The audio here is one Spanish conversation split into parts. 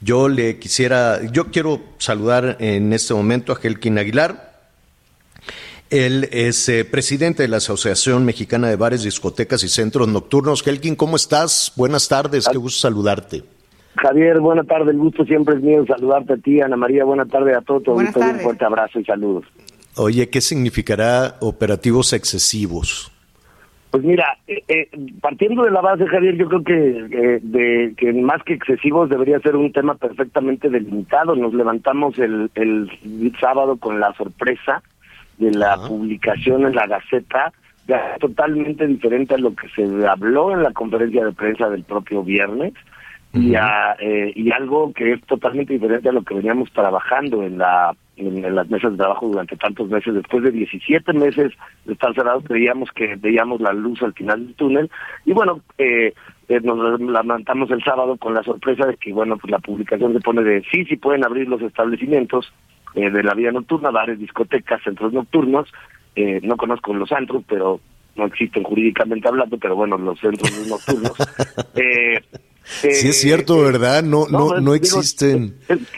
Yo le quisiera, yo quiero saludar en este momento a Helkin Aguilar. Él es eh, presidente de la Asociación Mexicana de Bares, Discotecas y Centros Nocturnos. Helkin, ¿cómo estás? Buenas tardes, qué gusto saludarte. Javier, buena tarde, el gusto siempre es mío saludarte a ti, Ana María, buena tarde a todos, un fuerte abrazo y saludos. Oye, ¿qué significará operativos excesivos? Pues mira, eh, eh, partiendo de la base, Javier, yo creo que, eh, de, que más que excesivos debería ser un tema perfectamente delimitado. Nos levantamos el, el sábado con la sorpresa de la publicación en la Gaceta, ya totalmente diferente a lo que se habló en la conferencia de prensa del propio viernes. Y, a, eh, y algo que es totalmente diferente a lo que veníamos trabajando en la en, las mesas de trabajo durante tantos meses. Después de 17 meses de estar cerrados, creíamos que veíamos la luz al final del túnel. Y bueno, eh, eh, nos levantamos el sábado con la sorpresa de que, bueno, pues la publicación se pone de sí, sí pueden abrir los establecimientos eh, de la vida nocturna, bares, discotecas, centros nocturnos. Eh, no conozco los antros, pero no existen jurídicamente hablando, pero bueno, los centros nocturnos. eh, sí es cierto, eh, ¿verdad? No, no, no, existen.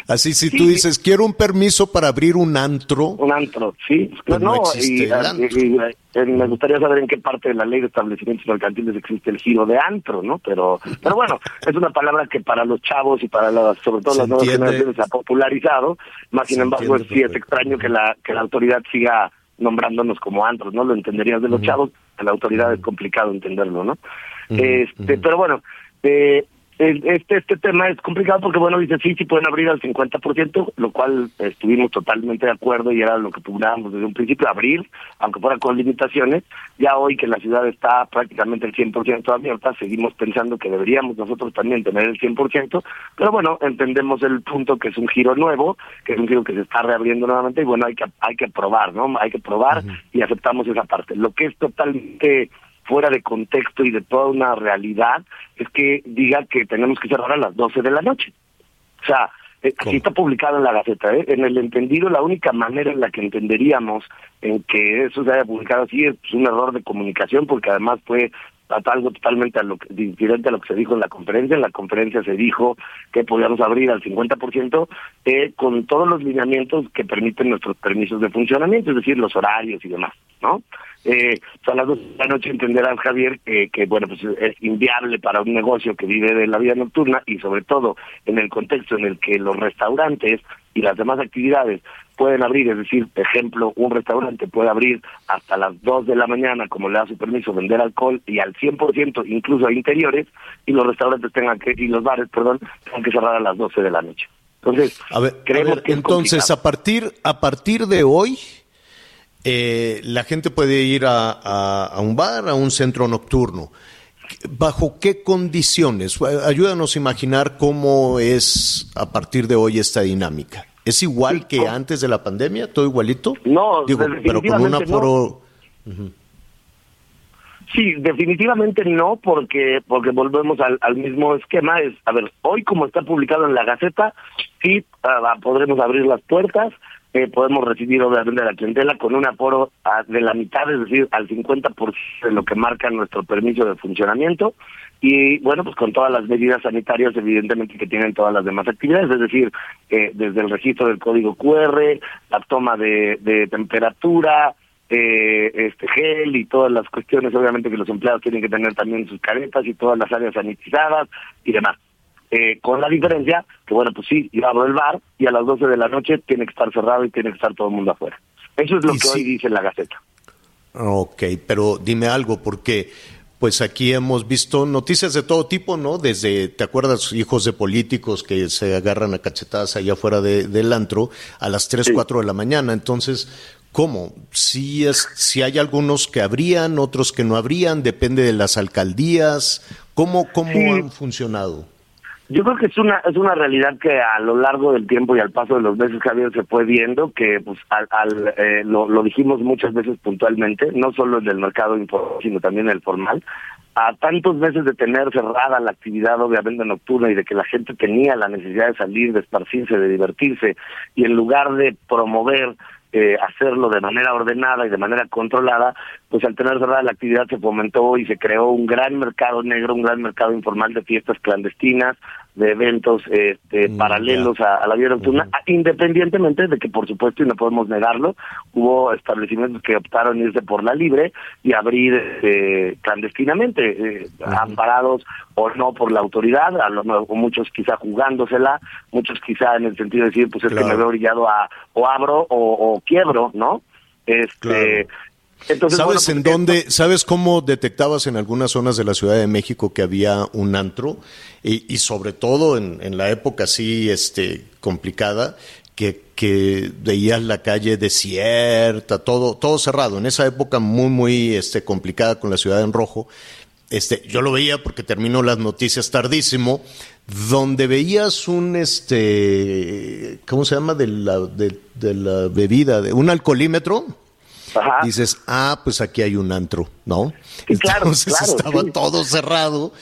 Así si tú dices, quiero un permiso para abrir un antro. Un antro, sí. Pues no, existe y, eh, me gustaría saber en qué parte de la ley de establecimientos mercantiles existe el giro de antro, ¿no? Pero, pero bueno, es una palabra que para los chavos y para las, sobre todo las nuevas generaciones se ha popularizado. Más sin embargo, sí es extraño que la, que la autoridad siga nombrándonos como antros, ¿no? Lo entenderías de los chavos, a la autoridad es complicado entenderlo, ¿no? este, pero bueno, eh, este este tema es complicado porque bueno dice sí sí pueden abrir al 50% lo cual estuvimos totalmente de acuerdo y era lo que pugnábamos desde un principio abrir aunque fuera con limitaciones. Ya hoy que la ciudad está prácticamente el 100% abierta seguimos pensando que deberíamos nosotros también tener el 100% pero bueno entendemos el punto que es un giro nuevo que es un giro que se está reabriendo nuevamente y bueno hay que hay que probar no hay que probar y aceptamos esa parte. Lo que es totalmente fuera de contexto y de toda una realidad es que diga que tenemos que cerrar a las 12 de la noche. O sea, eh, así está publicado en la Gaceta. ¿eh? En el entendido, la única manera en la que entenderíamos en que eso se haya publicado así es un error de comunicación, porque además fue algo totalmente a lo diferente a lo que se dijo en la conferencia. En la conferencia se dijo que podíamos abrir al 50% eh, con todos los lineamientos que permiten nuestros permisos de funcionamiento, es decir, los horarios y demás, ¿no? Eh, a las dos de la noche entenderás, Javier, que, que bueno, pues es inviable para un negocio que vive de la vida nocturna y sobre todo en el contexto en el que los restaurantes y las demás actividades pueden abrir, es decir, por ejemplo, un restaurante puede abrir hasta las 2 de la mañana, como le da su permiso, vender alcohol y al 100% incluso a interiores, y los restaurantes tengan que, y los bares, perdón, tengan que cerrar a las 12 de la noche. Entonces, a ver, entonces a partir a partir de hoy eh, la gente puede ir a, a, un bar, a un centro nocturno. ¿Bajo qué condiciones? Ayúdanos a imaginar cómo es a partir de hoy esta dinámica. ¿Es igual que antes de la pandemia? ¿Todo igualito? No, Digo, pero con un aforo... Sí, definitivamente no, porque porque volvemos al, al, mismo esquema. Es, a ver, hoy como está publicado en la Gaceta, sí uh, podremos abrir las puertas, eh, podemos recibir obviamente la clientela con un aforo de la mitad, es decir, al 50% de lo que marca nuestro permiso de funcionamiento y bueno, pues con todas las medidas sanitarias evidentemente que tienen todas las demás actividades, es decir, eh, desde el registro del código QR, la toma de, de temperatura, eh, este gel y todas las cuestiones obviamente que los empleados tienen que tener también sus caretas y todas las áreas sanitizadas y demás. Eh, con la diferencia que, bueno, pues sí, yo abro el bar y a las 12 de la noche tiene que estar cerrado y tiene que estar todo el mundo afuera. Eso es lo que hoy dice la Gaceta. Ok, pero dime algo, porque pues aquí hemos visto noticias de todo tipo, ¿no? Desde, ¿te acuerdas? Hijos de políticos que se agarran a cachetadas allá afuera de, del antro a las 3, 4 de la mañana. Entonces, ¿cómo? Si, es, si hay algunos que habrían, otros que no habrían, depende de las alcaldías. ¿Cómo, cómo han funcionado? Yo creo que es una es una realidad que a lo largo del tiempo y al paso de los meses, Javier, se fue viendo que pues al, eh, lo, lo, dijimos muchas veces puntualmente, no solo en el mercado informal, sino también en el formal, a tantos meses de tener cerrada la actividad obviamente nocturna y de que la gente tenía la necesidad de salir, de esparcirse, de divertirse, y en lugar de promover eh, hacerlo de manera ordenada y de manera controlada, pues al tener cerrada la actividad se fomentó y se creó un gran mercado negro, un gran mercado informal de fiestas clandestinas, de eventos este, mm, paralelos a, la vida nocturna, independientemente de que, por supuesto, y no podemos negarlo, hubo establecimientos que optaron irse por la libre y abrir eh, clandestinamente, eh, amparados o no por la autoridad, a lo muchos quizá jugándosela, muchos quizá en el sentido de decir, pues es que me veo brillado a o abro o, quiebro, ¿no? Este, ¿Sabes en pues, dónde, sabes cómo detectabas en algunas zonas de la Ciudad de México que había un antro? Y, sobre todo en, la época así este, complicada, que, que veías la calle desierta, todo, todo cerrado. En esa época muy, muy este, complicada con la ciudad en rojo, este, yo lo veía porque terminó las noticias tardísimo, donde veías un, este, ¿cómo se llama? De la, de, la bebida, de un alcoholímetro dices, ah, pues aquí hay un antro, ¿no? Entonces estaba todo cerrado,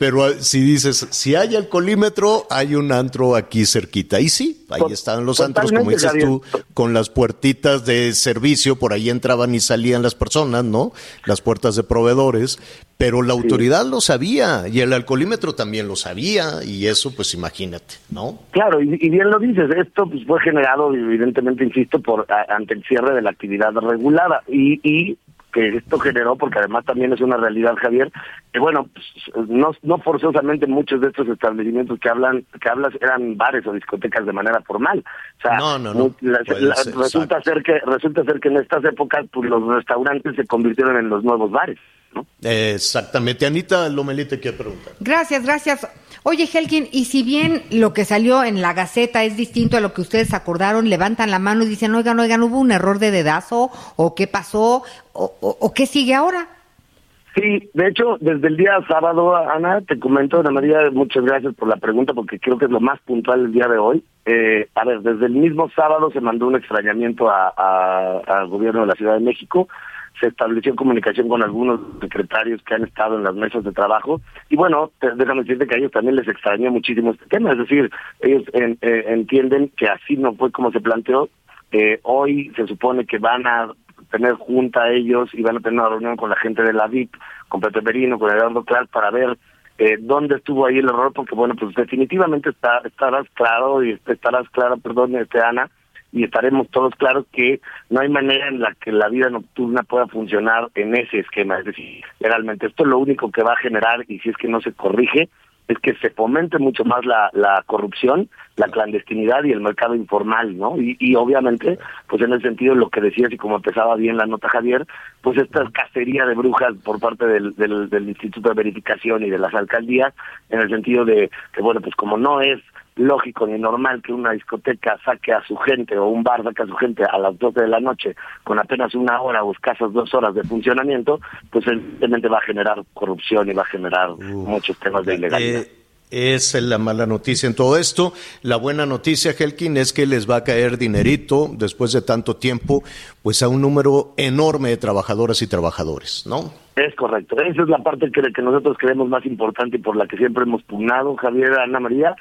pero ah, si dices, si hay alcoholímetro, hay un antro aquí cerquita. Y sí, ahí estaban los antros, como dices tú, con las puertitas de servicio, por ahí entraban y salían las personas, ¿no? Las puertas de proveedores, pero la autoridad lo sabía y el alcoholímetro también lo sabía y eso, pues imagínate, ¿no? Claro, y, bien lo dices, esto pues, fue generado, evidentemente, insisto, por ante el cierre de la actividad regulada y, y que esto generó, porque además también es una realidad, Javier, que bueno, pues, no, no forzosamente muchos de estos establecimientos que hablan que hablas eran bares o discotecas de manera formal. O sea, no, no, no. resulta ser que resulta ser que en estas épocas pues, los restaurantes se convirtieron en los nuevos bares. ¿no? Exactamente. Anita Lomelite quiere preguntar. Gracias, gracias. Oye, Helkin, y si bien lo que salió en la Gaceta es distinto a lo que ustedes acordaron, levantan la mano y dicen, oigan, oigan, ¿hubo un error de dedazo? ¿O qué pasó? ¿O, qué sigue ahora? Sí, de hecho, desde el día sábado, Ana, te comento, Ana María, muchas gracias por la pregunta, porque creo que es lo más puntual el día de hoy. Eh, a ver, desde el mismo sábado se mandó un extrañamiento al gobierno de la Ciudad de México se estableció comunicación con algunos secretarios que han estado en las mesas de trabajo. Y bueno, déjame decirte que a ellos también les extrañó muchísimo este tema, es decir, ellos eh, entienden que así no fue como se planteó, eh, hoy se supone que van a tener junta ellos y van a tener una reunión con la gente de la VIP, con Pepe Perino, con Eduardo Clark para ver eh, dónde estuvo ahí el error, porque bueno, pues definitivamente está, estarás claro y estarás clara, perdón, este Ana, y estaremos todos claros que no hay manera en la que la vida nocturna pueda funcionar en ese esquema. Es decir, realmente esto es lo único que va a generar, y si es que no se corrige, es que se fomente mucho más la, la corrupción, la clandestinidad y el mercado informal, ¿no? Y, y obviamente, pues en el sentido de lo que decías y como empezaba bien la nota Javier, pues esta cacería de brujas por parte del, del, del Instituto de Verificación y de las alcaldías, en el sentido de que, bueno, pues como no es lógico ni normal que una discoteca saque a su gente o un bar saque a su gente a las 12 de la noche con apenas una hora o escasas dos horas de funcionamiento, pues evidentemente va a generar corrupción y va a generar muchos temas de ilegalidad. Eh, es la mala noticia en todo esto. La buena noticia, Helkin, es que les va a caer dinerito después de tanto tiempo, pues a un número enorme de trabajadoras y trabajadores, ¿no? Es correcto. Esa es la parte que, que nosotros creemos más importante y por la que siempre hemos pugnado, Javier, Ana María,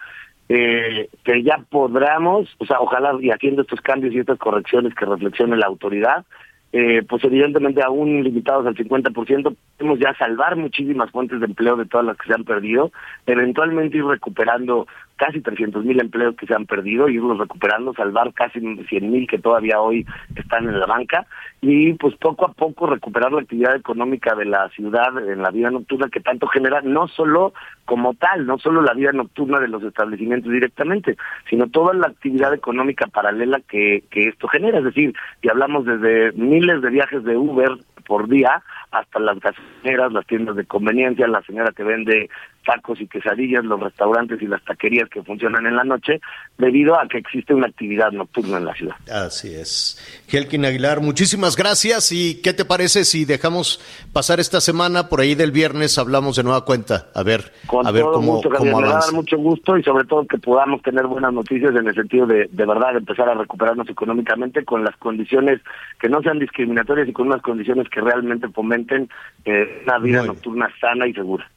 eh, que ya podamos, o sea, ojalá y haciendo estos cambios y estas correcciones que reflexione la autoridad, eh, pues evidentemente aún limitados al 50%, podemos ya salvar muchísimas fuentes de empleo de todas las que se han perdido, eventualmente ir recuperando casi 300 mil empleos que se han perdido, irlos recuperando, salvar casi 100 mil que todavía hoy están en la banca y pues poco a poco recuperar la actividad económica de la ciudad en la vida nocturna que tanto genera, no solo como tal, no solo la vida nocturna de los establecimientos directamente, sino toda la actividad económica paralela que, que esto genera, es decir, y hablamos desde miles de viajes de Uber por día hasta las gasolineras, las tiendas de conveniencia, la señora que vende tacos y quesadillas, los restaurantes y las taquerías que funcionan en la noche, debido a que existe una actividad nocturna en la ciudad. Así es. Helkin Aguilar, muchísimas gracias. ¿Y qué te parece si dejamos pasar esta semana? Por ahí del viernes hablamos de nueva cuenta. A ver, a ver cómo, gusto, Me da mucho gusto y sobre todo que podamos tener buenas noticias en el sentido de, de verdad, empezar a recuperarnos económicamente con las condiciones que no sean discriminatorias y con unas condiciones que realmente fomenten eh, una vida nocturna sana y segura.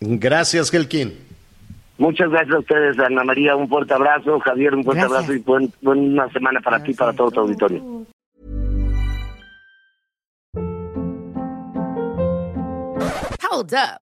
Gracias, Helkin. Muchas gracias a ustedes, Ana María. Un fuerte abrazo. Javier, un fuerte abrazo y buen, buena semana para ti y para todo tu auditorio. Hold up.